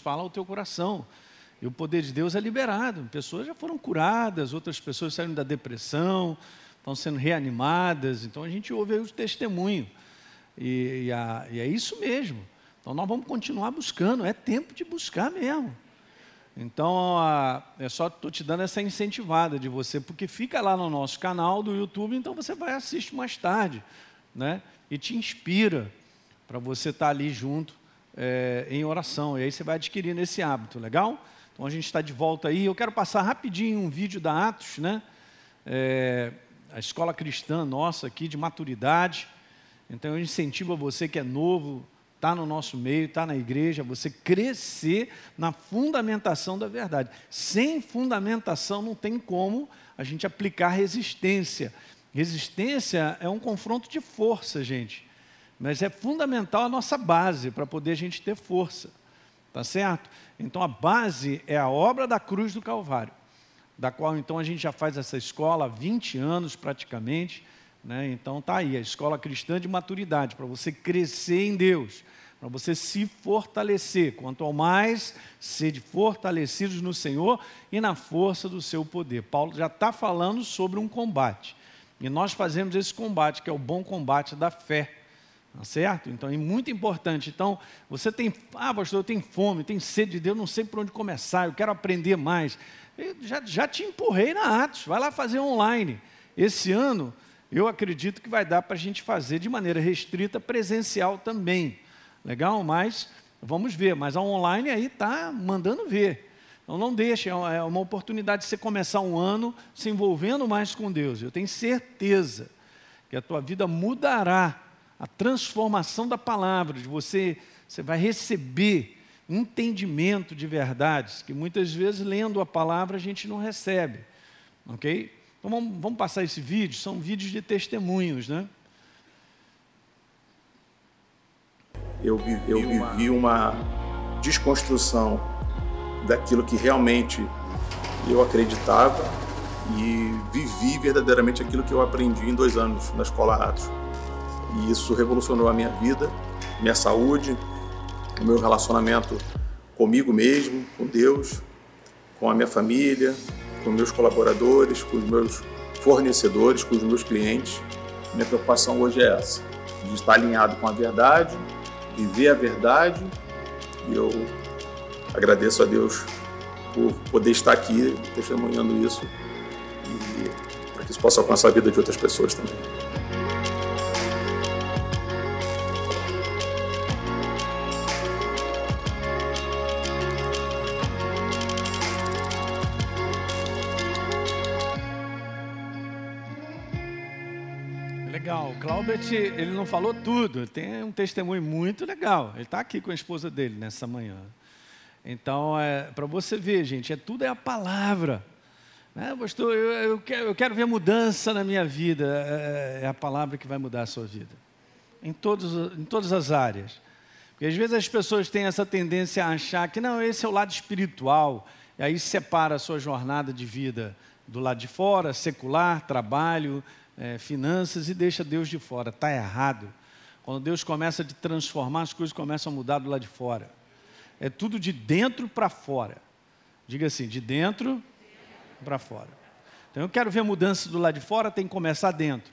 fala ao teu coração. E o poder de Deus é liberado. Pessoas já foram curadas, outras pessoas saíram da depressão, estão sendo reanimadas. Então a gente ouve aí o testemunho. E, e, a, e é isso mesmo. Então nós vamos continuar buscando, é tempo de buscar mesmo. Então, a, é só estou te dando essa incentivada de você, porque fica lá no nosso canal do YouTube, então você vai assistir mais tarde, né? E te inspira para você estar tá ali junto é, em oração. E aí você vai adquirindo esse hábito, legal? Então a gente está de volta aí. Eu quero passar rapidinho um vídeo da Atos, né? É, a escola cristã nossa aqui de maturidade. Então eu incentivo a você que é novo, está no nosso meio, está na igreja, você crescer na fundamentação da verdade. Sem fundamentação não tem como a gente aplicar resistência. Resistência é um confronto de força, gente. Mas é fundamental a nossa base para poder a gente ter força. Tá certo? Então a base é a obra da cruz do Calvário, da qual então a gente já faz essa escola há 20 anos praticamente. Né? Então tá aí, a escola cristã de maturidade, para você crescer em Deus, para você se fortalecer. Quanto ao mais, sede fortalecidos no Senhor e na força do seu poder. Paulo já está falando sobre um combate. E nós fazemos esse combate, que é o bom combate da fé. Tá certo? Então é muito importante. Então, você tem, ah, pastor, eu tenho fome, tenho sede de Deus, não sei por onde começar, eu quero aprender mais. Eu já, já te empurrei na Atos, vai lá fazer online. Esse ano, eu acredito que vai dar para a gente fazer de maneira restrita, presencial também. Legal? Mas vamos ver. Mas a online aí está mandando ver. Então não deixe, é, é uma oportunidade de você começar um ano se envolvendo mais com Deus. Eu tenho certeza que a tua vida mudará. A transformação da palavra, de você, você vai receber entendimento de verdades, que muitas vezes lendo a palavra a gente não recebe. Ok? Então vamos, vamos passar esse vídeo, são vídeos de testemunhos, né? Eu vivi, eu vivi uma desconstrução daquilo que realmente eu acreditava e vivi verdadeiramente aquilo que eu aprendi em dois anos na Escola Atos. E isso revolucionou a minha vida, minha saúde, o meu relacionamento comigo mesmo, com Deus, com a minha família, com meus colaboradores, com os meus fornecedores, com os meus clientes. Minha preocupação hoje é essa, de estar alinhado com a verdade, viver a verdade, e eu agradeço a Deus por poder estar aqui testemunhando isso e para que isso possa alcançar a vida de outras pessoas também. Claubert, ele não falou tudo, tem um testemunho muito legal. Ele está aqui com a esposa dele nessa manhã. Então, é, para você ver, gente, é tudo é a palavra. Né, pastor, eu, eu, quero, eu quero ver mudança na minha vida. É, é, a palavra que vai mudar a sua vida. Em, todos, em todas as áreas. Porque às vezes as pessoas têm essa tendência a achar que não, esse é o lado espiritual. E aí separa a sua jornada de vida do lado de fora, secular, trabalho, é, finanças e deixa Deus de fora. Está errado. Quando Deus começa a transformar, as coisas começam a mudar do lado de fora. É tudo de dentro para fora. Diga assim, de dentro para fora. Então eu quero ver mudança do lado de fora, tem que começar dentro.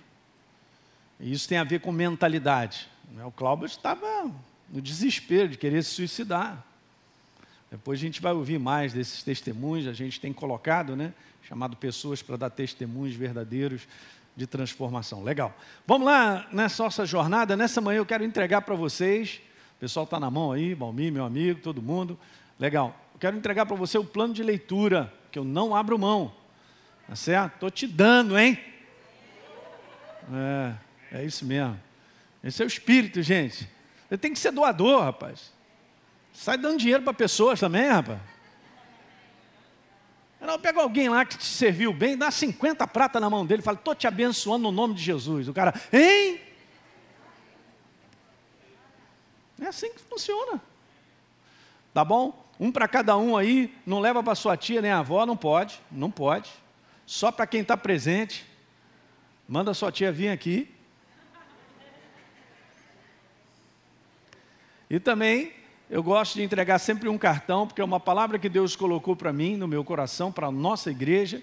E isso tem a ver com mentalidade. Né? O Cláudio estava no desespero de querer se suicidar. Depois a gente vai ouvir mais desses testemunhos, a gente tem colocado, né? Chamado pessoas para dar testemunhos verdadeiros de transformação. Legal. Vamos lá nessa nossa jornada. Nessa manhã eu quero entregar para vocês. O pessoal está na mão aí, Balmi, meu amigo, todo mundo. Legal. Eu quero entregar para você o plano de leitura, que eu não abro mão. Tá certo? Estou te dando, hein? É, é isso mesmo. Esse é o espírito, gente. Você tem que ser doador, rapaz. Sai dando dinheiro para pessoas também, rapaz. Não, pega alguém lá que te serviu bem, dá 50 prata na mão dele, fala, estou te abençoando no nome de Jesus. O cara, hein? É assim que funciona. Tá bom? Um para cada um aí, não leva para sua tia nem avó, não pode, não pode. Só para quem está presente. Manda sua tia vir aqui. E também eu gosto de entregar sempre um cartão, porque é uma palavra que Deus colocou para mim, no meu coração, para a nossa igreja,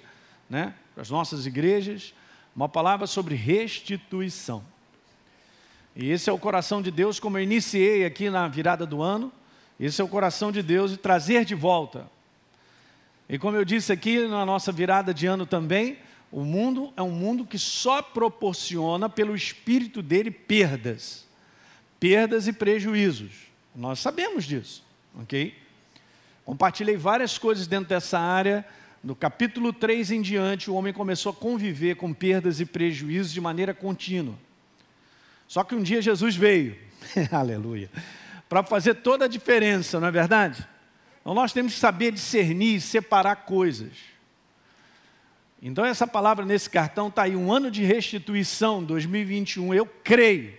né? para as nossas igrejas, uma palavra sobre restituição. E esse é o coração de Deus, como eu iniciei aqui na virada do ano, esse é o coração de Deus de trazer de volta. E como eu disse aqui na nossa virada de ano também, o mundo é um mundo que só proporciona pelo espírito dele perdas, perdas e prejuízos. Nós sabemos disso, ok? Compartilhei várias coisas dentro dessa área. No capítulo 3 em diante, o homem começou a conviver com perdas e prejuízos de maneira contínua. Só que um dia Jesus veio, aleluia, para fazer toda a diferença, não é verdade? Então nós temos que saber discernir, separar coisas. Então essa palavra nesse cartão está aí, um ano de restituição, 2021, eu creio.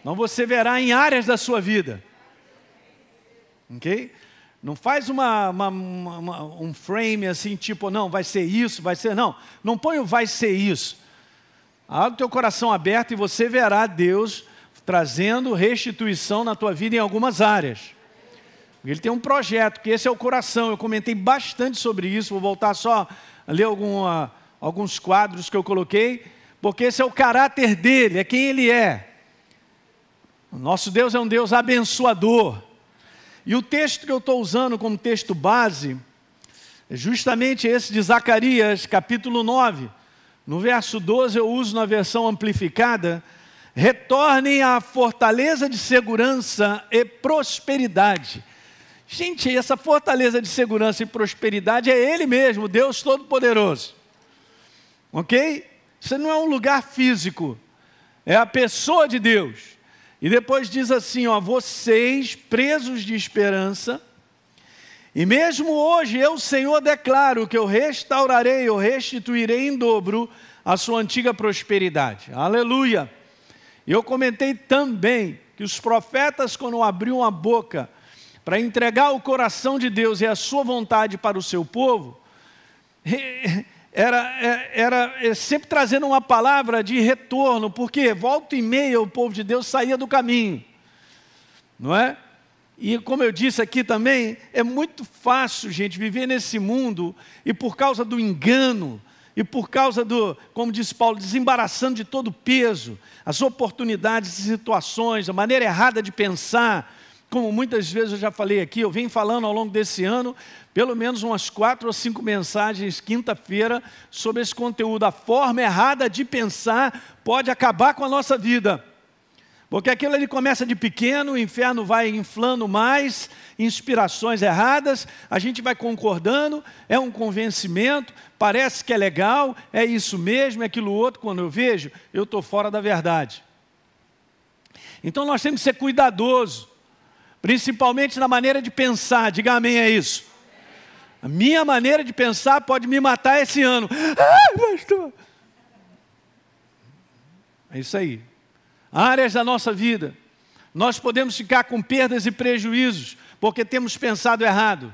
Então você verá em áreas da sua vida Ok? Não faz uma, uma, uma, um frame assim, tipo, não, vai ser isso, vai ser. Não, não põe o vai ser isso. Abre o teu coração aberto e você verá Deus trazendo restituição na tua vida em algumas áreas. Ele tem um projeto, que esse é o coração. Eu comentei bastante sobre isso, vou voltar só a ler alguma, alguns quadros que eu coloquei, porque esse é o caráter dele, é quem ele é. O nosso Deus é um Deus abençoador. E o texto que eu estou usando como texto base é justamente esse de Zacarias, capítulo 9. No verso 12 eu uso na versão amplificada: retornem à fortaleza de segurança e prosperidade. Gente, essa fortaleza de segurança e prosperidade é Ele mesmo, Deus Todo-Poderoso. Ok? Isso não é um lugar físico, é a pessoa de Deus. E depois diz assim: ó, vocês presos de esperança, e mesmo hoje eu, Senhor, declaro que eu restaurarei, eu restituirei em dobro a sua antiga prosperidade. Aleluia! Eu comentei também que os profetas, quando abriam a boca para entregar o coração de Deus e a sua vontade para o seu povo, era, é, era é, sempre trazendo uma palavra de retorno, porque volta e meia o povo de Deus saía do caminho, não é? E como eu disse aqui também, é muito fácil, gente, viver nesse mundo e por causa do engano, e por causa do, como disse Paulo, desembaraçando de todo o peso, as oportunidades e situações, a maneira errada de pensar, como muitas vezes eu já falei aqui, eu venho falando ao longo desse ano, pelo menos umas quatro ou cinco mensagens quinta-feira sobre esse conteúdo. A forma errada de pensar pode acabar com a nossa vida. Porque aquilo ali começa de pequeno, o inferno vai inflando mais, inspirações erradas, a gente vai concordando, é um convencimento, parece que é legal, é isso mesmo, é aquilo outro. Quando eu vejo, eu estou fora da verdade. Então nós temos que ser cuidadosos principalmente na maneira de pensar. Diga amém a isso. A minha maneira de pensar pode me matar esse ano. Ah, pastor. É isso aí. Áreas da nossa vida. Nós podemos ficar com perdas e prejuízos porque temos pensado errado.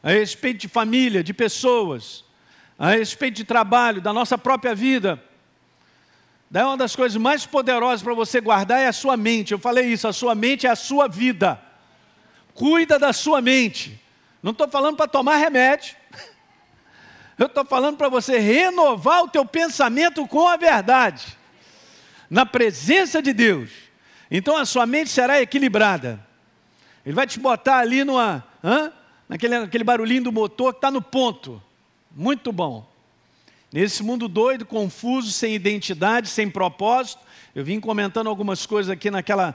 A respeito de família, de pessoas, a respeito de trabalho, da nossa própria vida. Daí uma das coisas mais poderosas para você guardar é a sua mente. Eu falei isso, a sua mente é a sua vida. Cuida da sua mente. Não estou falando para tomar remédio. Eu estou falando para você renovar o teu pensamento com a verdade. Na presença de Deus. Então a sua mente será equilibrada. Ele vai te botar ali numa, hã? naquele, naquele barulhinho do motor que está no ponto. Muito bom. Nesse mundo doido, confuso, sem identidade, sem propósito. Eu vim comentando algumas coisas aqui naquela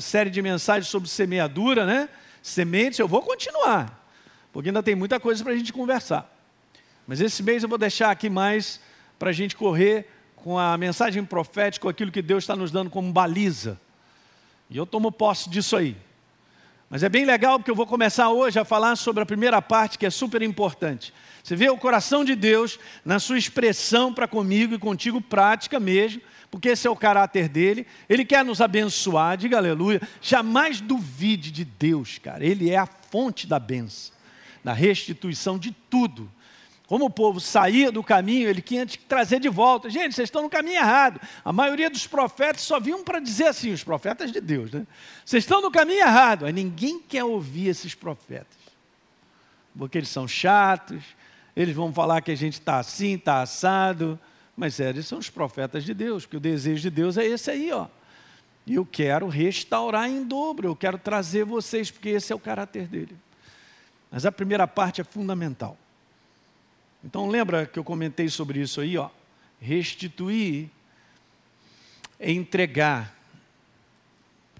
série de mensagens sobre semeadura, né? sementes, eu vou continuar, porque ainda tem muita coisa para a gente conversar. Mas esse mês eu vou deixar aqui mais para a gente correr com a mensagem profética, com aquilo que Deus está nos dando como baliza. E eu tomo posse disso aí. Mas é bem legal porque eu vou começar hoje a falar sobre a primeira parte que é super importante. Você vê o coração de Deus na sua expressão para comigo e contigo, prática mesmo, porque esse é o caráter dele. Ele quer nos abençoar, diga aleluia. Jamais duvide de Deus, cara. Ele é a fonte da benção, da restituição de tudo. Como o povo saía do caminho, ele tinha que trazer de volta. Gente, vocês estão no caminho errado. A maioria dos profetas só vinham para dizer assim, os profetas de Deus, né? Vocês estão no caminho errado. Aí ninguém quer ouvir esses profetas. Porque eles são chatos, eles vão falar que a gente está assim, está assado. Mas eles são os profetas de Deus, porque o desejo de Deus é esse aí, ó. E eu quero restaurar em dobro, eu quero trazer vocês, porque esse é o caráter dele. Mas a primeira parte é fundamental. Então lembra que eu comentei sobre isso aí, ó? Restituir é entregar,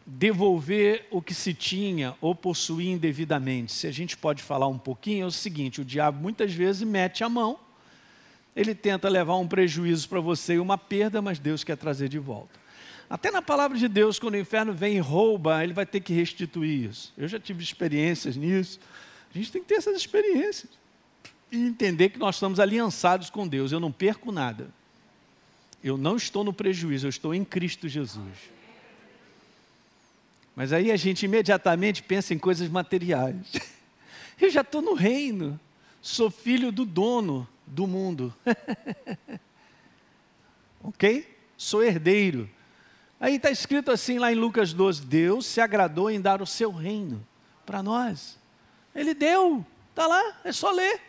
devolver o que se tinha ou possuir indevidamente. Se a gente pode falar um pouquinho, é o seguinte: o diabo muitas vezes mete a mão, ele tenta levar um prejuízo para você e uma perda, mas Deus quer trazer de volta. Até na palavra de Deus, quando o inferno vem e rouba, ele vai ter que restituir isso. Eu já tive experiências nisso. A gente tem que ter essas experiências e entender que nós estamos aliançados com Deus. Eu não perco nada. Eu não estou no prejuízo, eu estou em Cristo Jesus. Mas aí a gente imediatamente pensa em coisas materiais. Eu já estou no reino, sou filho do dono do mundo. ok? Sou herdeiro. Aí está escrito assim lá em Lucas 12: Deus se agradou em dar o seu reino para nós. Ele deu, está lá, é só ler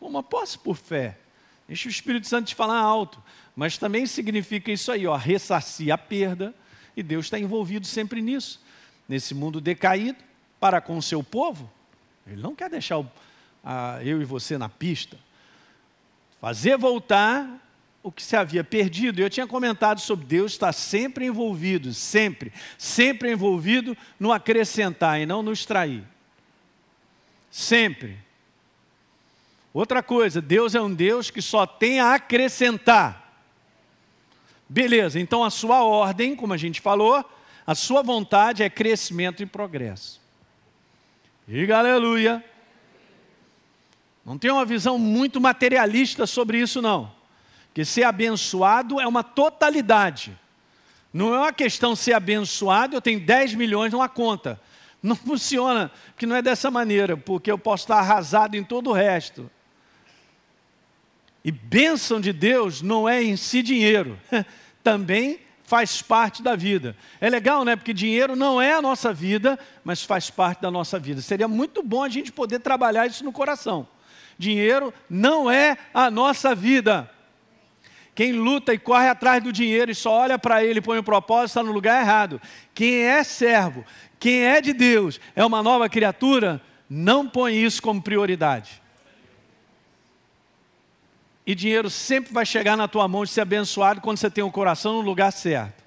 uma posse por fé. Deixa o Espírito Santo te falar alto. Mas também significa isso aí, ó, ressarcir a perda, e Deus está envolvido sempre nisso. Nesse mundo decaído, para com o seu povo, Ele não quer deixar o, a, eu e você na pista. Fazer voltar o que se havia perdido. Eu tinha comentado sobre Deus estar sempre envolvido, sempre, sempre envolvido no acrescentar e não no extrair. Sempre. Outra coisa, Deus é um Deus que só tem a acrescentar. Beleza, então a sua ordem, como a gente falou, a sua vontade é crescimento e progresso. Diga aleluia. Não tem uma visão muito materialista sobre isso, não. Que ser abençoado é uma totalidade. Não é uma questão ser abençoado, eu tenho 10 milhões numa conta. Não funciona, porque não é dessa maneira, porque eu posso estar arrasado em todo o resto. E bênção de Deus não é em si dinheiro, também faz parte da vida. É legal, né? Porque dinheiro não é a nossa vida, mas faz parte da nossa vida. Seria muito bom a gente poder trabalhar isso no coração. Dinheiro não é a nossa vida. Quem luta e corre atrás do dinheiro e só olha para ele e põe o propósito está no lugar errado. Quem é servo, quem é de Deus, é uma nova criatura, não põe isso como prioridade e dinheiro sempre vai chegar na tua mão de ser abençoado quando você tem o coração no lugar certo.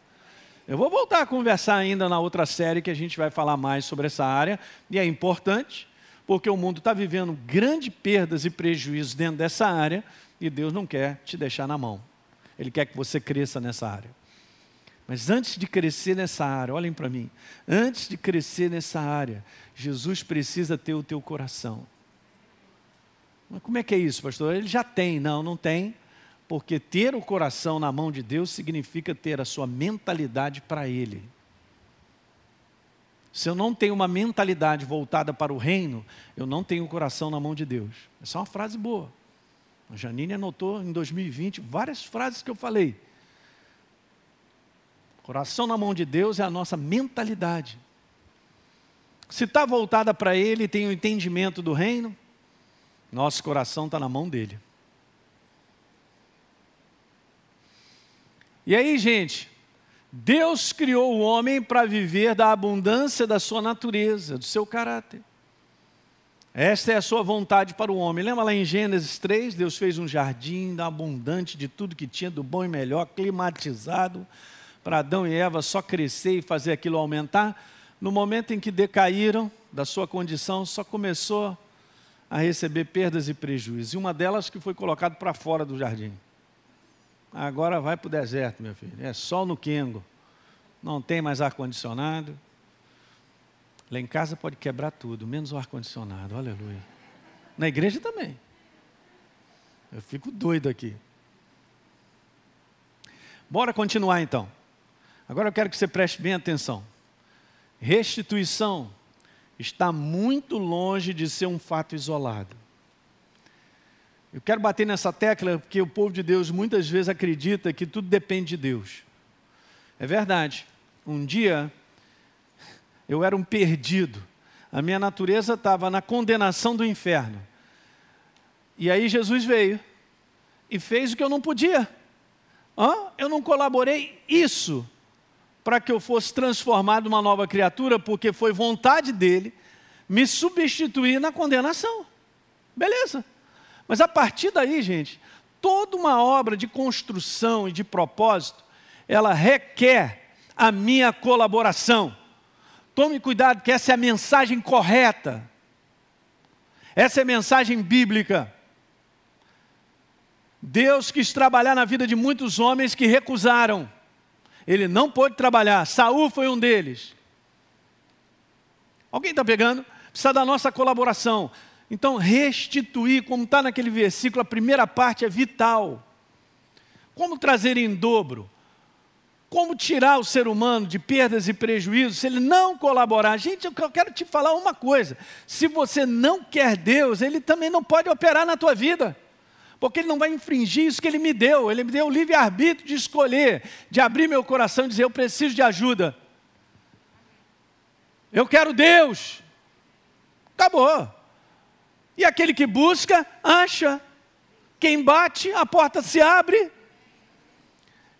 Eu vou voltar a conversar ainda na outra série que a gente vai falar mais sobre essa área, e é importante, porque o mundo está vivendo grandes perdas e prejuízos dentro dessa área, e Deus não quer te deixar na mão. Ele quer que você cresça nessa área. Mas antes de crescer nessa área, olhem para mim, antes de crescer nessa área, Jesus precisa ter o teu coração. Mas como é que é isso, pastor? Ele já tem, não, não tem, porque ter o coração na mão de Deus significa ter a sua mentalidade para Ele. Se eu não tenho uma mentalidade voltada para o reino, eu não tenho o coração na mão de Deus. Essa é uma frase boa. A Janine anotou em 2020 várias frases que eu falei. Coração na mão de Deus é a nossa mentalidade. Se está voltada para Ele, tem o entendimento do reino, nosso coração está na mão dele. E aí, gente, Deus criou o homem para viver da abundância da sua natureza, do seu caráter. Esta é a sua vontade para o homem. Lembra lá em Gênesis 3? Deus fez um jardim abundante de tudo que tinha, do bom e melhor, climatizado, para Adão e Eva só crescer e fazer aquilo aumentar. No momento em que decaíram da sua condição, só começou a receber perdas e prejuízos. E uma delas que foi colocado para fora do jardim. Agora vai para o deserto, meu filho. É sol no quengo. Não tem mais ar-condicionado. Lá em casa pode quebrar tudo, menos o ar-condicionado. Aleluia. Na igreja também. Eu fico doido aqui. Bora continuar então. Agora eu quero que você preste bem atenção. Restituição está muito longe de ser um fato isolado. Eu quero bater nessa tecla porque o povo de Deus muitas vezes acredita que tudo depende de Deus. É verdade. Um dia eu era um perdido. A minha natureza estava na condenação do inferno. E aí Jesus veio e fez o que eu não podia. Hã? Eu não colaborei isso para que eu fosse transformado numa nova criatura, porque foi vontade dele me substituir na condenação. Beleza. Mas a partir daí, gente, toda uma obra de construção e de propósito, ela requer a minha colaboração. Tome cuidado, que essa é a mensagem correta. Essa é a mensagem bíblica. Deus quis trabalhar na vida de muitos homens que recusaram. Ele não pôde trabalhar. Saul foi um deles. Alguém está pegando? Precisa da nossa colaboração. Então, restituir, como está naquele versículo, a primeira parte é vital. Como trazer em dobro? Como tirar o ser humano de perdas e prejuízos se ele não colaborar? Gente, eu quero te falar uma coisa: se você não quer Deus, ele também não pode operar na tua vida porque Ele não vai infringir isso que Ele me deu. Ele me deu o livre-arbítrio de escolher, de abrir meu coração e dizer: Eu preciso de ajuda. Eu quero Deus. Acabou. E aquele que busca, acha. Quem bate, a porta se abre.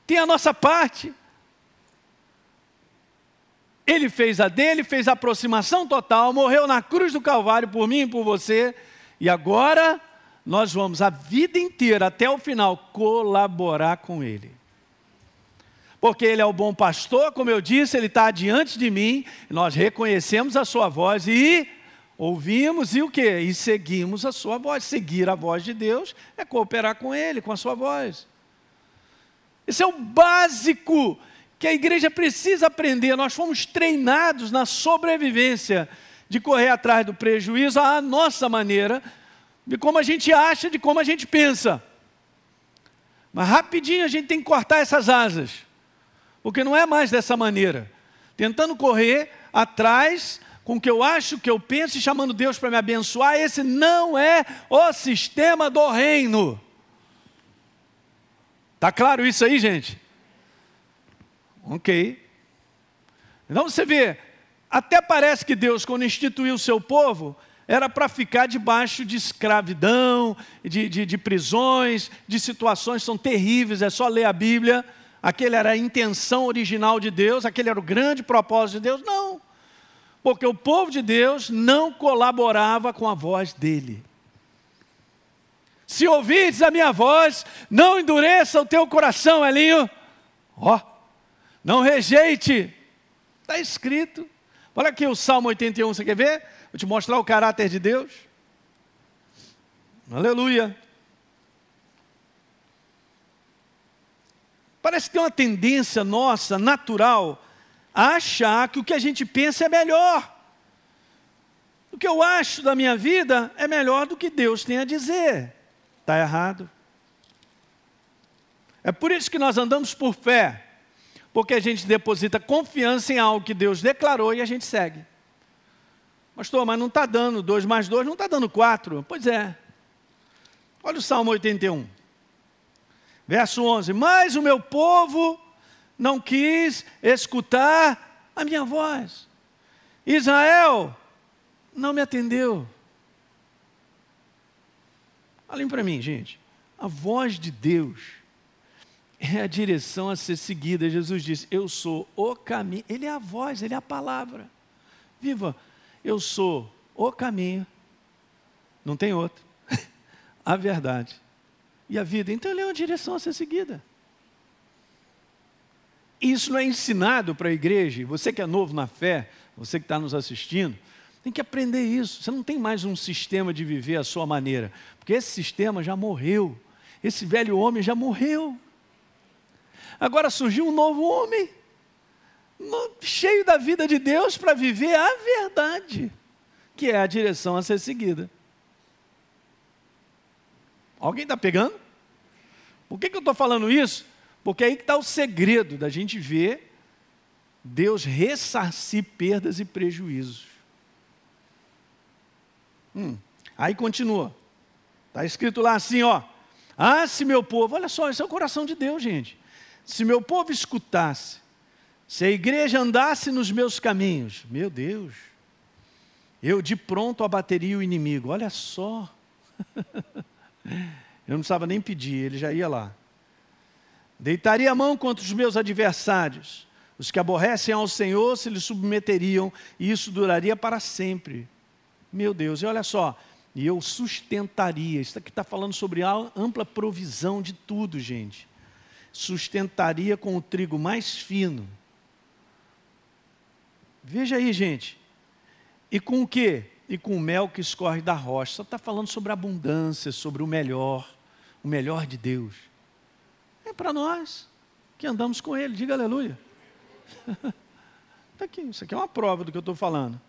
Tem a nossa parte. Ele fez a dele, fez a aproximação total, morreu na cruz do Calvário por mim e por você. E agora nós vamos a vida inteira, até o final, colaborar com Ele. Porque Ele é o bom pastor, como eu disse, Ele está diante de mim, nós reconhecemos a Sua voz e ouvimos e o que? E seguimos a Sua voz. Seguir a voz de Deus é cooperar com Ele, com a Sua voz. Esse é o básico que a igreja precisa aprender. Nós fomos treinados na sobrevivência de correr atrás do prejuízo à nossa maneira de como a gente acha, de como a gente pensa. Mas rapidinho a gente tem que cortar essas asas, porque não é mais dessa maneira. Tentando correr atrás com o que eu acho, o que eu penso e chamando Deus para me abençoar, esse não é o sistema do reino. Tá claro isso aí, gente? Ok. Então você vê, até parece que Deus, quando instituiu o seu povo, era para ficar debaixo de escravidão, de, de, de, prisões, de situações que são terríveis, é só ler a Bíblia. Aquele era a intenção original de Deus, aquele era o grande propósito de Deus. Não, porque o povo de Deus não colaborava com a voz dele. Se ouvides a minha voz, não endureça o teu coração, Elinho. Ó, oh, não rejeite. Está escrito. Olha aqui o Salmo 81, você quer ver? Vou te mostrar o caráter de Deus. Aleluia. Parece que tem uma tendência nossa, natural, achar que o que a gente pensa é melhor. O que eu acho da minha vida é melhor do que Deus tem a dizer. Está errado. É por isso que nós andamos por fé, porque a gente deposita confiança em algo que Deus declarou e a gente segue. Pastor, mas não está dando 2 mais 2, não está dando 4. Pois é. Olha o Salmo 81. Verso 11: Mas o meu povo não quis escutar a minha voz. Israel não me atendeu. Olhem para mim, gente. A voz de Deus é a direção a ser seguida. Jesus disse: Eu sou o caminho. Ele é a voz, ele é a palavra. Viva eu sou o caminho, não tem outro, a verdade e a vida. Então ele é uma direção a ser seguida. Isso não é ensinado para a igreja. Você que é novo na fé, você que está nos assistindo, tem que aprender isso. Você não tem mais um sistema de viver à sua maneira, porque esse sistema já morreu. Esse velho homem já morreu. Agora surgiu um novo homem cheio da vida de Deus para viver a verdade, que é a direção a ser seguida. Alguém está pegando? Por que, que eu estou falando isso? Porque aí que está o segredo da gente ver Deus ressarcir perdas e prejuízos. Hum, aí continua. Está escrito lá assim, ó. Ah, se meu povo, olha só, esse é o coração de Deus, gente. Se meu povo escutasse, se a igreja andasse nos meus caminhos, meu Deus, eu de pronto abateria o inimigo. Olha só. eu não precisava nem pedir, ele já ia lá. Deitaria a mão contra os meus adversários. Os que aborrecem ao Senhor se lhe submeteriam, e isso duraria para sempre. Meu Deus, e olha só, e eu sustentaria, isso aqui está falando sobre a ampla provisão de tudo, gente. Sustentaria com o trigo mais fino. Veja aí, gente. E com o quê? E com o mel que escorre da rocha. Só está falando sobre abundância, sobre o melhor, o melhor de Deus. Para nós que andamos com Ele, diga aleluia. Está aqui, isso aqui é uma prova do que eu estou falando.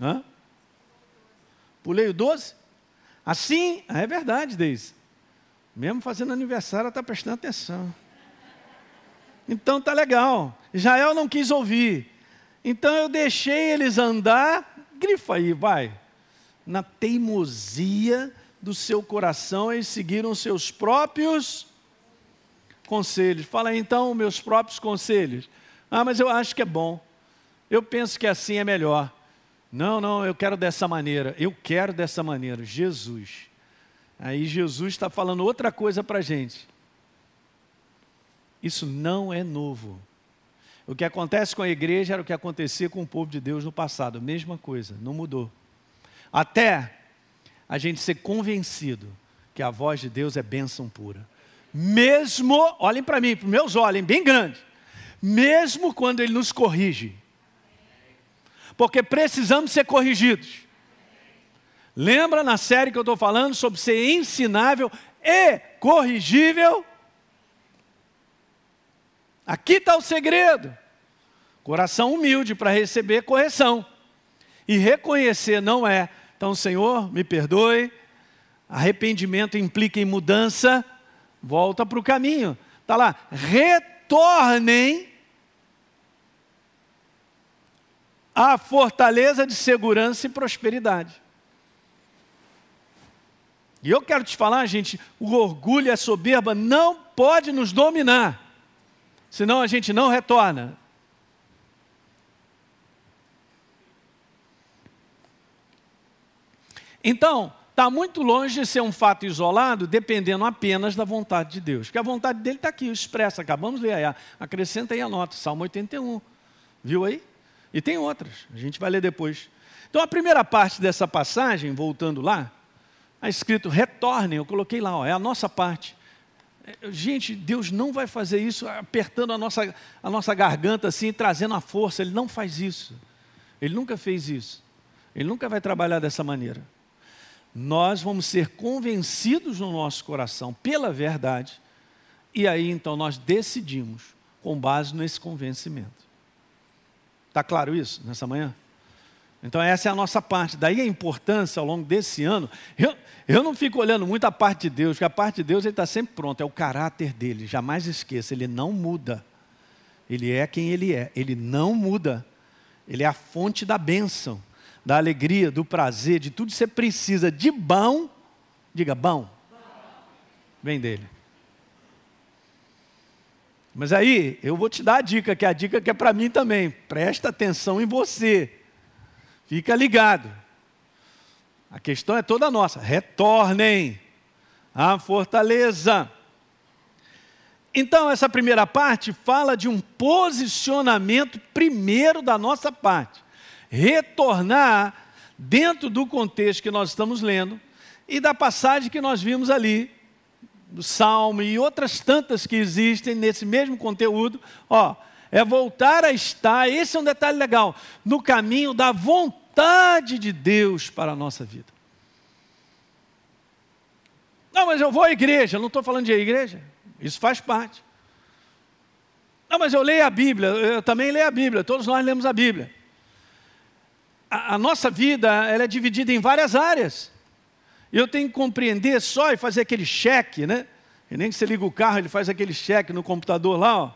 Hã? Pulei o 12? Assim, é verdade, Deise. Mesmo fazendo aniversário, ela está prestando atenção. Então tá legal. Israel não quis ouvir. Então eu deixei eles andar, grifa aí, vai. Na teimosia do seu coração, eles seguiram seus próprios conselhos. Fala então, meus próprios conselhos. Ah, mas eu acho que é bom. Eu penso que assim é melhor. Não, não, eu quero dessa maneira. Eu quero dessa maneira. Jesus. Aí Jesus está falando outra coisa para a gente. Isso não é novo. O que acontece com a igreja era o que acontecia com o povo de Deus no passado. Mesma coisa, não mudou. Até a gente ser convencido que a voz de Deus é bênção pura. Mesmo, olhem para mim, para meus olhos, bem grande. Mesmo quando Ele nos corrige porque precisamos ser corrigidos. Lembra na série que eu estou falando sobre ser ensinável e corrigível? Aqui está o segredo. Coração humilde para receber correção. E reconhecer não é. Então, Senhor, me perdoe. Arrependimento implica em mudança. Volta para o caminho. Está lá. Retornem a fortaleza de segurança e prosperidade. E eu quero te falar, gente, o orgulho e a soberba não pode nos dominar, senão a gente não retorna. Então, está muito longe de ser um fato isolado, dependendo apenas da vontade de Deus. Porque a vontade dele está aqui, expressa, acabamos de ler aí. Acrescenta aí a nota, Salmo 81. Viu aí? E tem outras, a gente vai ler depois. Então, a primeira parte dessa passagem, voltando lá, está escrito: retornem. Eu coloquei lá, ó, é a nossa parte. É, gente, Deus não vai fazer isso apertando a nossa, a nossa garganta assim, trazendo a força. Ele não faz isso. Ele nunca fez isso. Ele nunca vai trabalhar dessa maneira. Nós vamos ser convencidos no nosso coração pela verdade, e aí então nós decidimos com base nesse convencimento. Está claro isso nessa manhã? Então, essa é a nossa parte. Daí a importância ao longo desse ano. Eu, eu não fico olhando muito a parte de Deus, porque a parte de Deus ele está sempre pronto, é o caráter dele. Jamais esqueça, ele não muda. Ele é quem ele é, ele não muda. Ele é a fonte da bênção, da alegria, do prazer, de tudo que você precisa de bom. Diga bom. Vem dele. Mas aí, eu vou te dar a dica, que é a dica que é para mim também. Presta atenção em você. Fica ligado. A questão é toda nossa. Retornem à fortaleza. Então, essa primeira parte fala de um posicionamento primeiro da nossa parte. Retornar dentro do contexto que nós estamos lendo e da passagem que nós vimos ali do Salmo e outras tantas que existem nesse mesmo conteúdo, ó, é voltar a estar, esse é um detalhe legal, no caminho da vontade de Deus para a nossa vida. Não, mas eu vou à igreja, não estou falando de igreja, isso faz parte. Não, mas eu leio a Bíblia, eu também leio a Bíblia, todos nós lemos a Bíblia. A, nossa vida ela é dividida em várias áreas. Eu tenho que compreender só e fazer aquele cheque, né? E nem que você liga o carro, ele faz aquele cheque no computador lá, ó.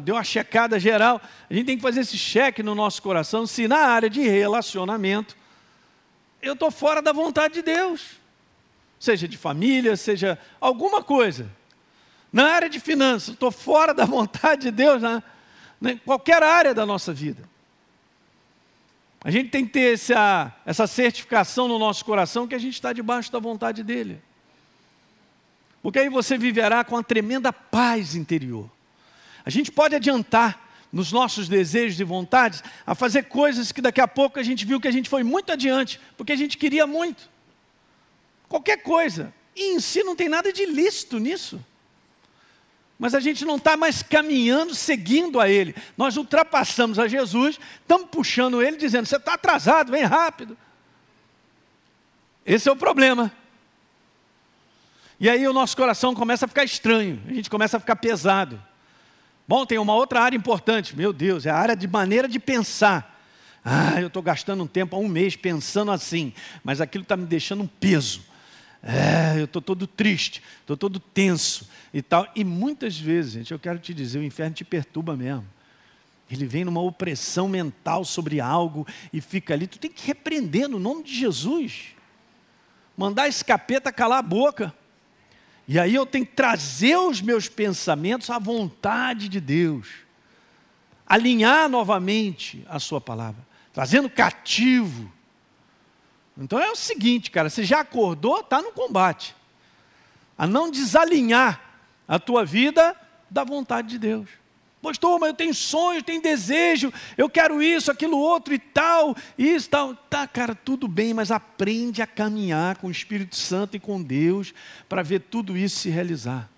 Deu uma checada geral. A gente tem que fazer esse cheque no nosso coração se na área de relacionamento eu estou fora da vontade de Deus. seja de família, seja alguma coisa. Na área de finanças, estou fora da vontade de Deus, né? qualquer área da nossa vida. A gente tem que ter essa, essa certificação no nosso coração que a gente está debaixo da vontade dEle. Porque aí você viverá com uma tremenda paz interior. A gente pode adiantar nos nossos desejos e vontades a fazer coisas que daqui a pouco a gente viu que a gente foi muito adiante, porque a gente queria muito. Qualquer coisa. E em si não tem nada de lícito nisso. Mas a gente não está mais caminhando, seguindo a Ele. Nós ultrapassamos a Jesus, estamos puxando Ele, dizendo: Você está atrasado, vem rápido. Esse é o problema. E aí o nosso coração começa a ficar estranho, a gente começa a ficar pesado. Bom, tem uma outra área importante, meu Deus, é a área de maneira de pensar. Ah, eu estou gastando um tempo, um mês, pensando assim, mas aquilo está me deixando um peso. É, eu estou todo triste, estou todo tenso e tal. E muitas vezes, gente, eu quero te dizer, o inferno te perturba mesmo. Ele vem numa opressão mental sobre algo e fica ali. Tu tem que repreender no nome de Jesus. Mandar esse capeta calar a boca. E aí eu tenho que trazer os meus pensamentos à vontade de Deus, alinhar novamente a Sua palavra, trazendo cativo. Então é o seguinte, cara, você já acordou, está no combate, a não desalinhar a tua vida da vontade de Deus. Pastor, mas eu tenho sonhos, tenho desejo, eu quero isso, aquilo outro e tal, isso tal. Tá, cara, tudo bem, mas aprende a caminhar com o Espírito Santo e com Deus para ver tudo isso se realizar.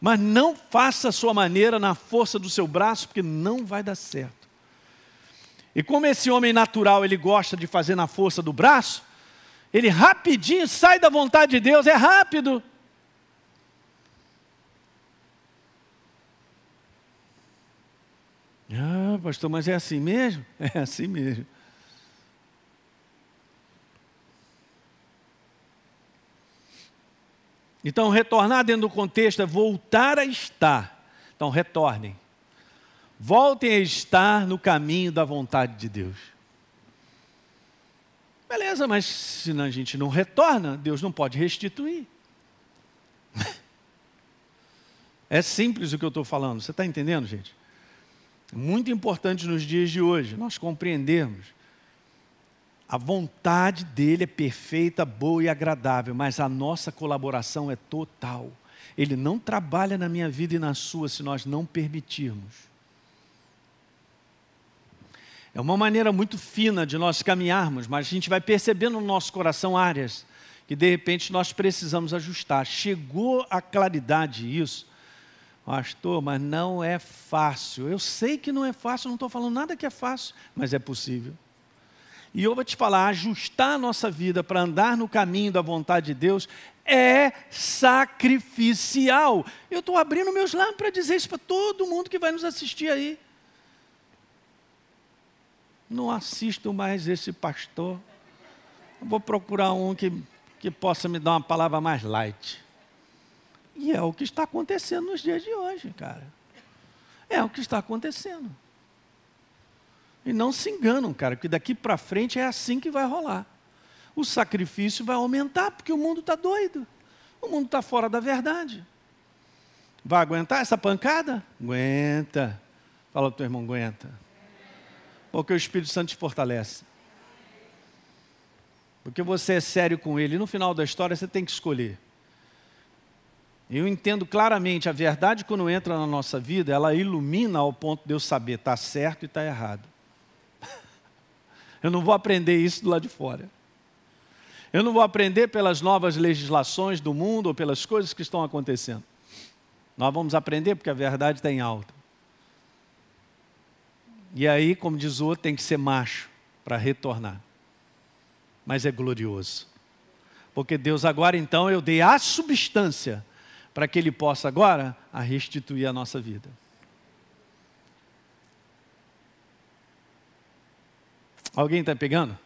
Mas não faça a sua maneira na força do seu braço, porque não vai dar certo. E como esse homem natural ele gosta de fazer na força do braço, ele rapidinho sai da vontade de Deus, é rápido. Ah, pastor, mas é assim mesmo? É assim mesmo. Então, retornar dentro do contexto é voltar a estar. Então, retornem. Voltem a estar no caminho da vontade de Deus. Beleza, mas se a gente não retorna, Deus não pode restituir. É simples o que eu estou falando, você está entendendo, gente? muito importante nos dias de hoje, nós compreendermos. A vontade dele é perfeita, boa e agradável, mas a nossa colaboração é total. Ele não trabalha na minha vida e na sua se nós não permitirmos. É uma maneira muito fina de nós caminharmos, mas a gente vai percebendo no nosso coração áreas que de repente nós precisamos ajustar. Chegou a claridade isso Pastor, mas não é fácil. Eu sei que não é fácil, não estou falando nada que é fácil, mas é possível. E eu vou te falar: ajustar a nossa vida para andar no caminho da vontade de Deus é sacrificial. Eu estou abrindo meus lábios para dizer isso para todo mundo que vai nos assistir aí. Não assisto mais esse pastor. Vou procurar um que, que possa me dar uma palavra mais light. E é o que está acontecendo nos dias de hoje, cara. É o que está acontecendo. E não se enganam, cara, que daqui para frente é assim que vai rolar. O sacrifício vai aumentar, porque o mundo está doido. O mundo está fora da verdade. Vai aguentar essa pancada? Aguenta. Fala para o teu irmão, aguenta. Porque o Espírito Santo te fortalece. Porque você é sério com ele. E no final da história você tem que escolher. Eu entendo claramente a verdade quando entra na nossa vida, ela ilumina ao ponto de eu saber está certo e está errado. Eu não vou aprender isso do lado de fora. Eu não vou aprender pelas novas legislações do mundo ou pelas coisas que estão acontecendo. Nós vamos aprender porque a verdade está em alta. E aí, como diz o outro, tem que ser macho para retornar. Mas é glorioso. Porque Deus agora então eu dei a substância para que Ele possa agora a restituir a nossa vida. Alguém está pegando?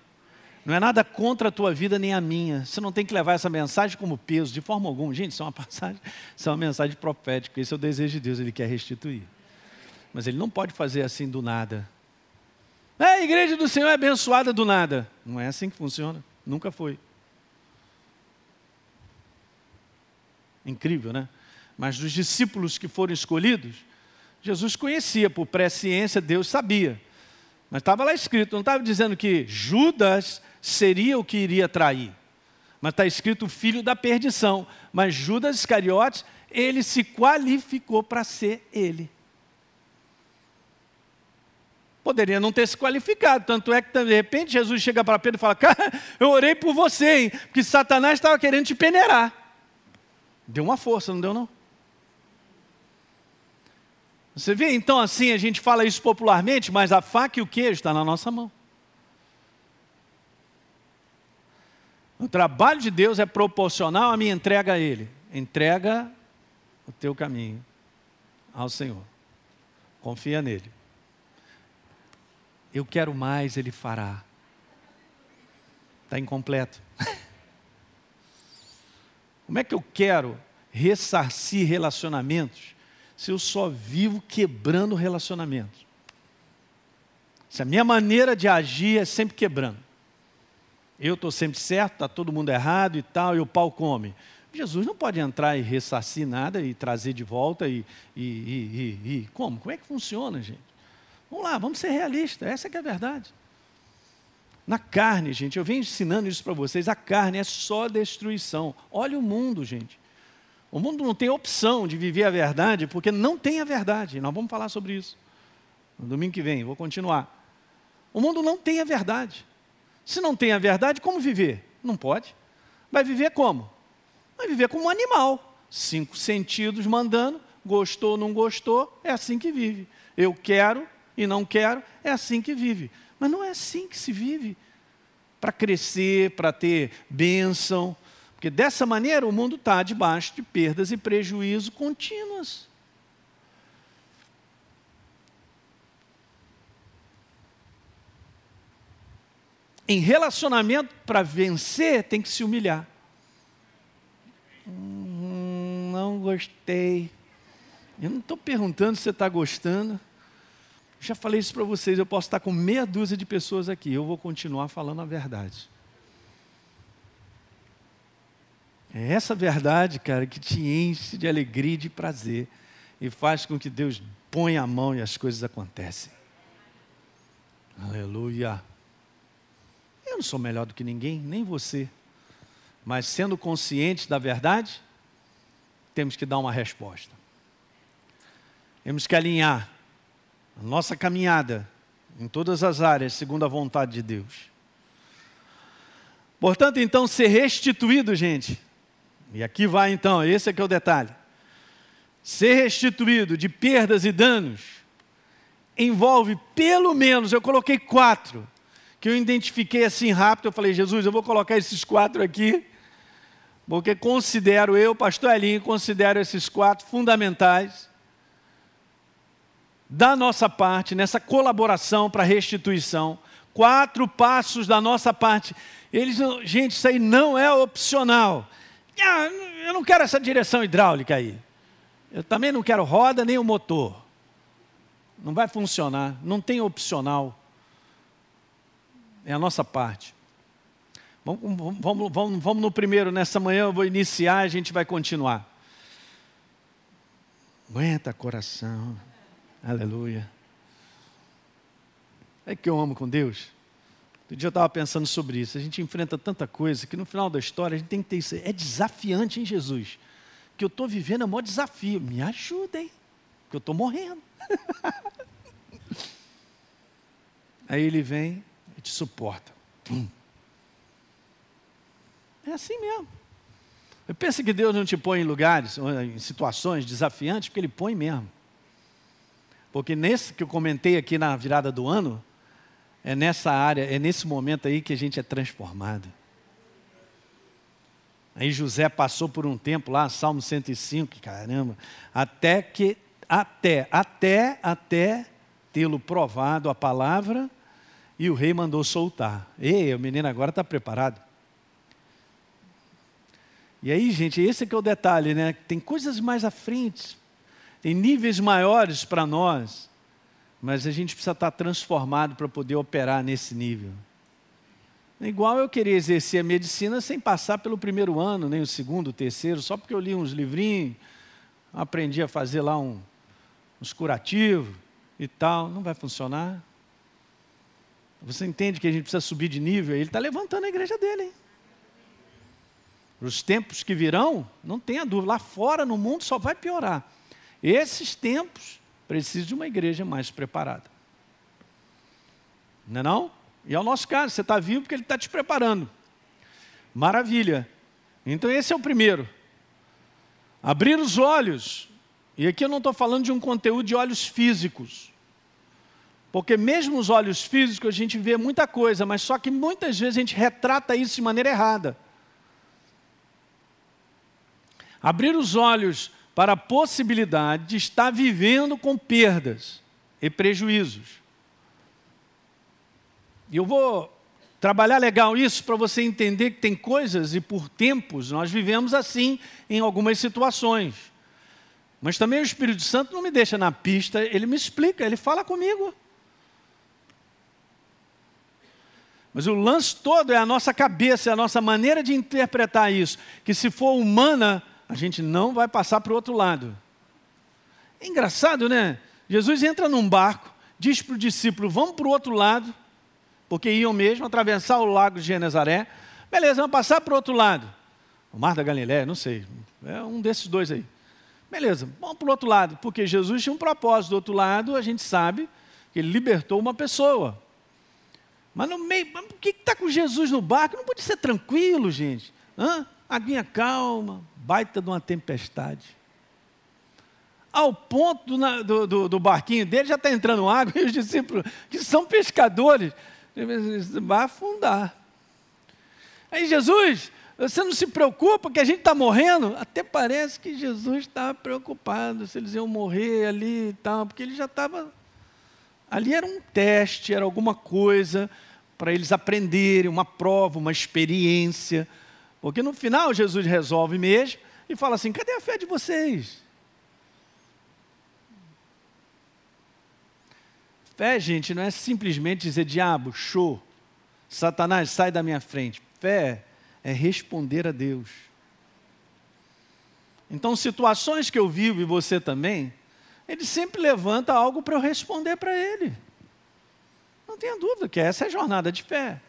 Não é nada contra a tua vida nem a minha. Você não tem que levar essa mensagem como peso, de forma alguma. Gente, isso é uma passagem, isso é uma mensagem profética. Esse é o desejo de Deus, Ele quer restituir. Mas Ele não pode fazer assim do nada. É, a igreja do Senhor é abençoada do nada. Não é assim que funciona. Nunca foi. Incrível, né? Mas dos discípulos que foram escolhidos, Jesus conhecia por presciência, Deus sabia. Mas estava lá escrito, não estava dizendo que Judas seria o que iria trair. Mas está escrito o filho da perdição. Mas Judas Iscariotes, ele se qualificou para ser ele. Poderia não ter se qualificado, tanto é que de repente Jesus chega para Pedro e fala: Cara, eu orei por você, hein, porque Satanás estava querendo te peneirar. Deu uma força, não deu não? Você vê, então assim, a gente fala isso popularmente, mas a faca e o queijo está na nossa mão. O trabalho de Deus é proporcional à minha entrega a Ele. Entrega o teu caminho ao Senhor. Confia nele. Eu quero mais, Ele fará. Está incompleto. Como é que eu quero ressarcir relacionamentos se eu só vivo quebrando relacionamentos? Se a minha maneira de agir é sempre quebrando. Eu estou sempre certo, está todo mundo errado e tal, e o pau come. Jesus não pode entrar e ressarcir nada e trazer de volta e, e, e, e, como? Como é que funciona, gente? Vamos lá, vamos ser realistas, essa é, é a verdade. Na carne, gente, eu venho ensinando isso para vocês, a carne é só destruição. Olha o mundo, gente. O mundo não tem opção de viver a verdade porque não tem a verdade. Nós vamos falar sobre isso. No domingo que vem, vou continuar. O mundo não tem a verdade. Se não tem a verdade, como viver? Não pode. Vai viver como? Vai viver como um animal. Cinco sentidos mandando, gostou, não gostou, é assim que vive. Eu quero, e não quero, é assim que vive. Mas não é assim que se vive. Para crescer, para ter bênção. Porque dessa maneira o mundo está debaixo de perdas e prejuízos contínuos. Em relacionamento, para vencer, tem que se humilhar. Hum, não gostei. Eu não estou perguntando se você está gostando. Já falei isso para vocês, eu posso estar com meia dúzia de pessoas aqui, eu vou continuar falando a verdade. É essa verdade, cara, que te enche de alegria e de prazer e faz com que Deus ponha a mão e as coisas acontecem. Aleluia. Eu não sou melhor do que ninguém, nem você. Mas sendo consciente da verdade, temos que dar uma resposta. Temos que alinhar a nossa caminhada em todas as áreas, segundo a vontade de Deus. Portanto, então, ser restituído, gente, e aqui vai então, esse é que é o detalhe. Ser restituído de perdas e danos envolve pelo menos, eu coloquei quatro, que eu identifiquei assim rápido, eu falei, Jesus, eu vou colocar esses quatro aqui, porque considero eu, pastor Elinho, considero esses quatro fundamentais da nossa parte, nessa colaboração para restituição. Quatro passos da nossa parte. Eles, gente, isso aí não é opcional. Ah, eu não quero essa direção hidráulica aí. Eu também não quero roda nem o motor. Não vai funcionar. Não tem opcional. É a nossa parte. Vamos, vamos, vamos, vamos no primeiro, nessa manhã eu vou iniciar, a gente vai continuar. Aguenta coração. Aleluia. É que eu amo com Deus. Outro dia eu estava pensando sobre isso. A gente enfrenta tanta coisa que no final da história a gente tem que ter isso. É desafiante em Jesus. Que eu estou vivendo é o maior desafio. Me ajuda, hein? Que eu estou morrendo. Aí ele vem e te suporta. É assim mesmo. Eu penso que Deus não te põe em lugares, em situações desafiantes, porque Ele põe mesmo. Porque nesse que eu comentei aqui na virada do ano, é nessa área, é nesse momento aí que a gente é transformado. Aí José passou por um tempo lá, Salmo 105, caramba, até que, até, até, até tê-lo provado a palavra e o rei mandou soltar. Ei, o menino agora está preparado. E aí, gente, esse é que é o detalhe, né? Tem coisas mais à frente, tem níveis maiores para nós, mas a gente precisa estar transformado para poder operar nesse nível. Igual eu queria exercer a medicina sem passar pelo primeiro ano, nem o segundo, o terceiro, só porque eu li uns livrinhos, aprendi a fazer lá um, uns curativos e tal. Não vai funcionar. Você entende que a gente precisa subir de nível? Ele está levantando a igreja dele, hein? Os tempos que virão, não tenha dúvida, lá fora no mundo só vai piorar. Esses tempos precisam de uma igreja mais preparada. Não é não? E é o nosso caso, você está vivo porque ele está te preparando. Maravilha. Então esse é o primeiro. Abrir os olhos. E aqui eu não estou falando de um conteúdo de olhos físicos. Porque mesmo os olhos físicos a gente vê muita coisa, mas só que muitas vezes a gente retrata isso de maneira errada. Abrir os olhos para a possibilidade de estar vivendo com perdas e prejuízos. E eu vou trabalhar legal isso para você entender que tem coisas e por tempos nós vivemos assim em algumas situações. Mas também o Espírito Santo não me deixa na pista, ele me explica, ele fala comigo. Mas o lance todo é a nossa cabeça, é a nossa maneira de interpretar isso. Que se for humana, a gente não vai passar para o outro lado. É engraçado, né? Jesus entra num barco, diz para o discípulo: vamos para o outro lado, porque iam mesmo atravessar o lago de Genezaré. Beleza, vamos passar para o outro lado. O Mar da Galiléia, não sei. É um desses dois aí. Beleza, vamos para o outro lado, porque Jesus tinha um propósito. Do outro lado, a gente sabe que ele libertou uma pessoa. Mas no meio, o que está com Jesus no barco? Não pode ser tranquilo, gente. Hã? Aguinha calma, baita de uma tempestade. Ao ponto do, do, do, do barquinho dele já está entrando água e os discípulos, que são pescadores, vai afundar. Aí Jesus, você não se preocupa que a gente está morrendo? Até parece que Jesus estava preocupado se eles iam morrer ali e tal, porque ele já estava. Ali era um teste, era alguma coisa para eles aprenderem, uma prova, uma experiência. Porque no final Jesus resolve mesmo e fala assim: cadê a fé de vocês? Fé, gente, não é simplesmente dizer diabo, show, Satanás, sai da minha frente. Fé é responder a Deus. Então, situações que eu vivo e você também, ele sempre levanta algo para eu responder para ele. Não tenha dúvida que essa é a jornada de fé.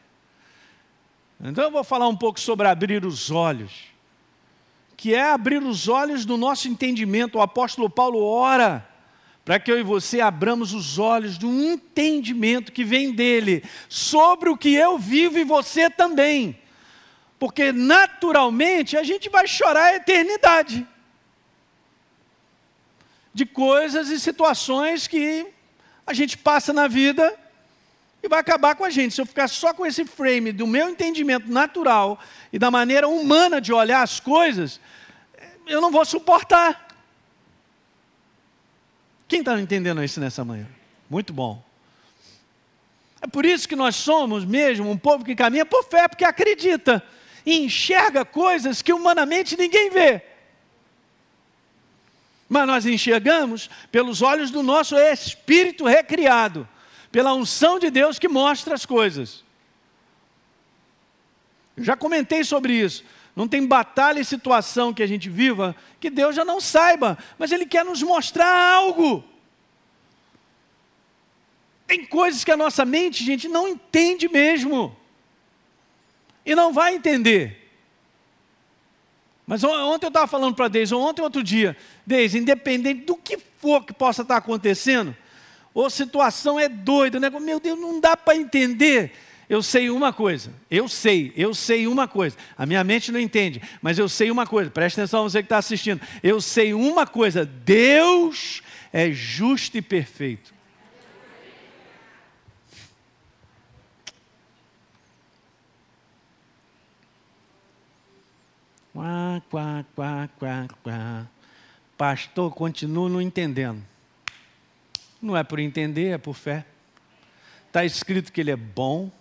Então eu vou falar um pouco sobre abrir os olhos, que é abrir os olhos do nosso entendimento. O apóstolo Paulo ora para que eu e você abramos os olhos do entendimento que vem dele sobre o que eu vivo e você também. Porque naturalmente a gente vai chorar a eternidade de coisas e situações que a gente passa na vida e vai acabar com a gente. Se eu ficar só com esse frame do meu entendimento natural e da maneira humana de olhar as coisas, eu não vou suportar. Quem está entendendo isso nessa manhã? Muito bom. É por isso que nós somos mesmo um povo que caminha por fé, porque acredita e enxerga coisas que humanamente ninguém vê. Mas nós enxergamos pelos olhos do nosso espírito recriado pela unção de Deus que mostra as coisas. Eu já comentei sobre isso. Não tem batalha e situação que a gente viva que Deus já não saiba, mas Ele quer nos mostrar algo. Tem coisas que a nossa mente, gente, não entende mesmo. E não vai entender. Mas ontem eu estava falando para Deise, ontem outro dia, Deise, independente do que for que possa estar acontecendo, ou situação é doida, né? meu Deus, não dá para entender. Eu sei uma coisa, eu sei, eu sei uma coisa. A minha mente não entende, mas eu sei uma coisa. Presta atenção você que está assistindo. Eu sei uma coisa: Deus é justo e perfeito. Quá, quá, quá, quá, quá. Pastor, continuo não entendendo. Não é por entender, é por fé. Está escrito que Ele é bom,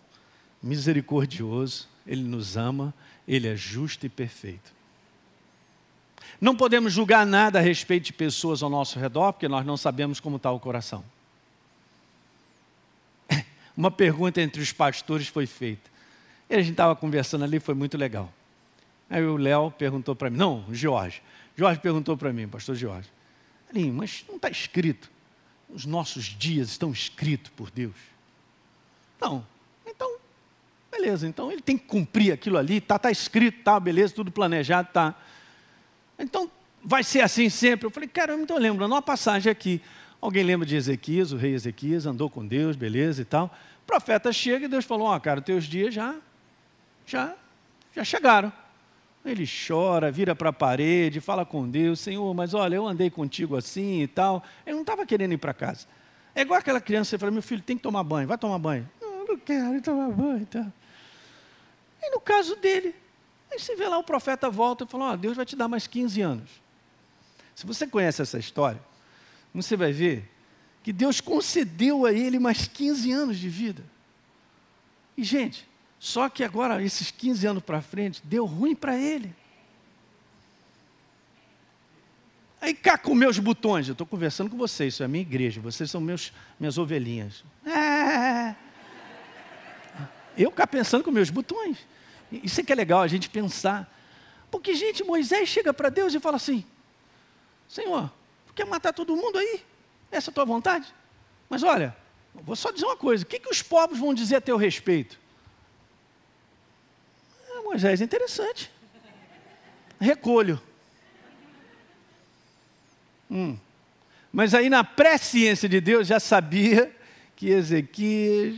misericordioso, Ele nos ama, Ele é justo e perfeito. Não podemos julgar nada a respeito de pessoas ao nosso redor, porque nós não sabemos como está o coração. Uma pergunta entre os pastores foi feita: E a gente estava conversando ali, foi muito legal. Aí o Léo perguntou para mim, não, o Jorge. Jorge perguntou para mim, pastor Jorge, mas não está escrito, os nossos dias estão escritos por Deus. Não, então, beleza, então ele tem que cumprir aquilo ali, está tá escrito, tá, beleza, tudo planejado, tá. Então, vai ser assim sempre. Eu falei, caramba, então lembra, uma passagem aqui. Alguém lembra de Ezequias, o rei Ezequias, andou com Deus, beleza e tal. O profeta chega e Deus falou, ó, oh, cara, teus dias já, já, já chegaram. Ele chora, vira para a parede, fala com Deus, Senhor, mas olha, eu andei contigo assim e tal. Ele não estava querendo ir para casa. É igual aquela criança, você fala, meu filho, tem que tomar banho, vai tomar banho. Não, não quero tomar banho. Tá. E no caso dele, aí você vê lá o profeta volta e fala, oh, Deus vai te dar mais 15 anos. Se você conhece essa história, você vai ver que Deus concedeu a ele mais 15 anos de vida. E, gente, só que agora, esses 15 anos para frente, deu ruim para ele. Aí cá com meus botões, eu estou conversando com vocês, isso é a minha igreja, vocês são meus, minhas ovelhinhas. É. Eu cá pensando com meus botões. Isso é que é legal, a gente pensar. Porque, gente, Moisés chega para Deus e fala assim: Senhor, quer matar todo mundo aí? Essa é a tua vontade? Mas olha, vou só dizer uma coisa: o que, que os povos vão dizer a teu respeito? Moisés, interessante. Recolho. Hum. Mas aí na presciência de Deus já sabia que Ezequias,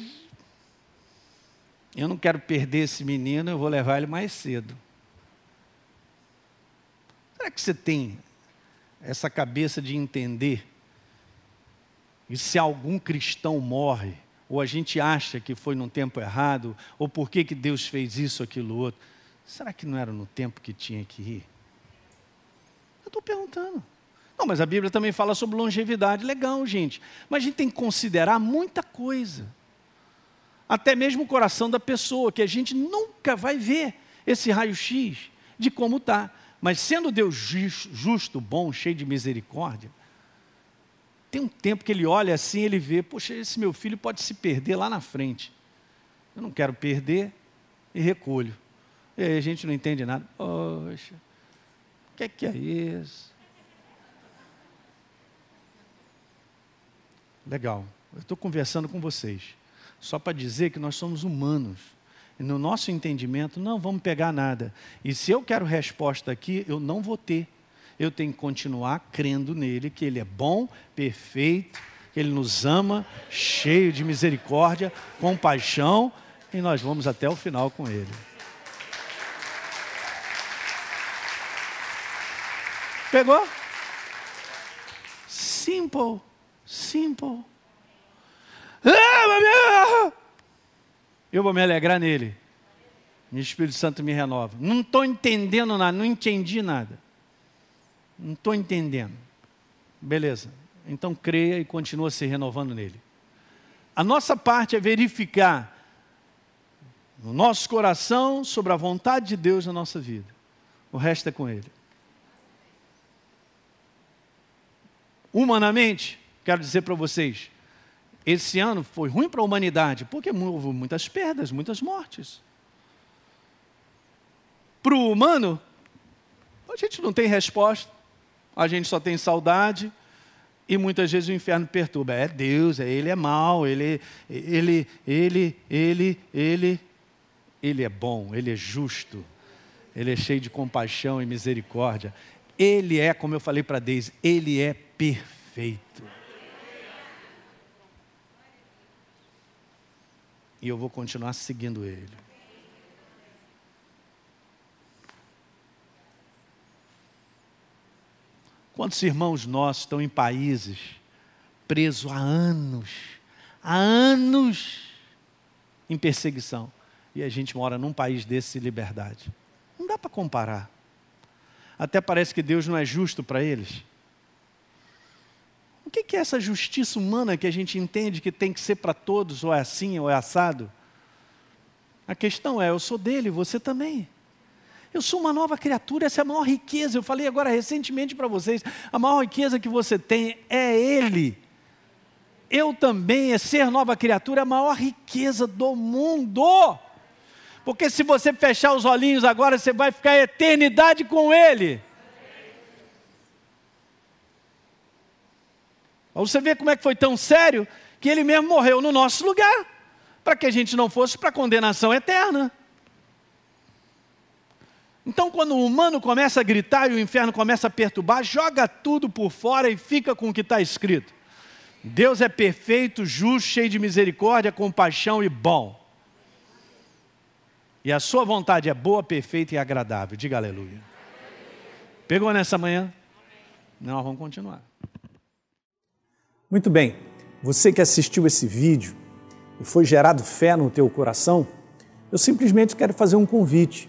eu não quero perder esse menino, eu vou levar ele mais cedo. Será que você tem essa cabeça de entender? E se algum cristão morre, ou a gente acha que foi num tempo errado, ou por que, que Deus fez isso, aquilo, outro. Será que não era no tempo que tinha que ir? Eu estou perguntando. Não, mas a Bíblia também fala sobre longevidade. Legal, gente. Mas a gente tem que considerar muita coisa. Até mesmo o coração da pessoa, que a gente nunca vai ver esse raio-x de como está. Mas sendo Deus justo, bom, cheio de misericórdia, tem um tempo que ele olha assim, ele vê, poxa, esse meu filho pode se perder lá na frente. Eu não quero perder e recolho. E aí a gente não entende nada. Poxa, o que é que é isso? Legal. Eu estou conversando com vocês. Só para dizer que nós somos humanos. E no nosso entendimento, não vamos pegar nada. E se eu quero resposta aqui, eu não vou ter eu tenho que continuar crendo nele, que ele é bom, perfeito, que ele nos ama, cheio de misericórdia, compaixão, e nós vamos até o final com ele. Pegou? Simple, simple. Ah, eu vou me alegrar nele. O Espírito Santo me renova. Não estou entendendo nada, não entendi nada. Não estou entendendo. Beleza. Então creia e continua se renovando nele. A nossa parte é verificar no nosso coração sobre a vontade de Deus na nossa vida. O resto é com Ele. Humanamente, quero dizer para vocês, esse ano foi ruim para a humanidade, porque houve muitas perdas, muitas mortes. Para o humano, a gente não tem resposta a gente só tem saudade e muitas vezes o inferno perturba. É Deus, é ele é mau, ele, ele, ele, ele, ele, ele é bom, ele é justo, ele é cheio de compaixão e misericórdia. Ele é, como eu falei para Deise, ele é perfeito. E eu vou continuar seguindo ele. Quantos irmãos nossos estão em países presos há anos, há anos em perseguição, e a gente mora num país desse de liberdade? Não dá para comparar. Até parece que Deus não é justo para eles. O que é essa justiça humana que a gente entende que tem que ser para todos, ou é assim, ou é assado? A questão é: eu sou dele, você também. Eu sou uma nova criatura, essa é a maior riqueza. Eu falei agora recentemente para vocês: a maior riqueza que você tem é Ele. Eu também, é ser nova criatura, é a maior riqueza do mundo. Porque se você fechar os olhinhos agora, você vai ficar a eternidade com Ele. Você vê como é que foi tão sério que Ele mesmo morreu no nosso lugar, para que a gente não fosse para a condenação eterna. Então, quando o humano começa a gritar e o inferno começa a perturbar, joga tudo por fora e fica com o que está escrito. Deus é perfeito, justo, cheio de misericórdia, compaixão e bom. E a sua vontade é boa, perfeita e agradável. Diga aleluia. Pegou nessa manhã? Não, vamos continuar. Muito bem. Você que assistiu esse vídeo e foi gerado fé no teu coração, eu simplesmente quero fazer um convite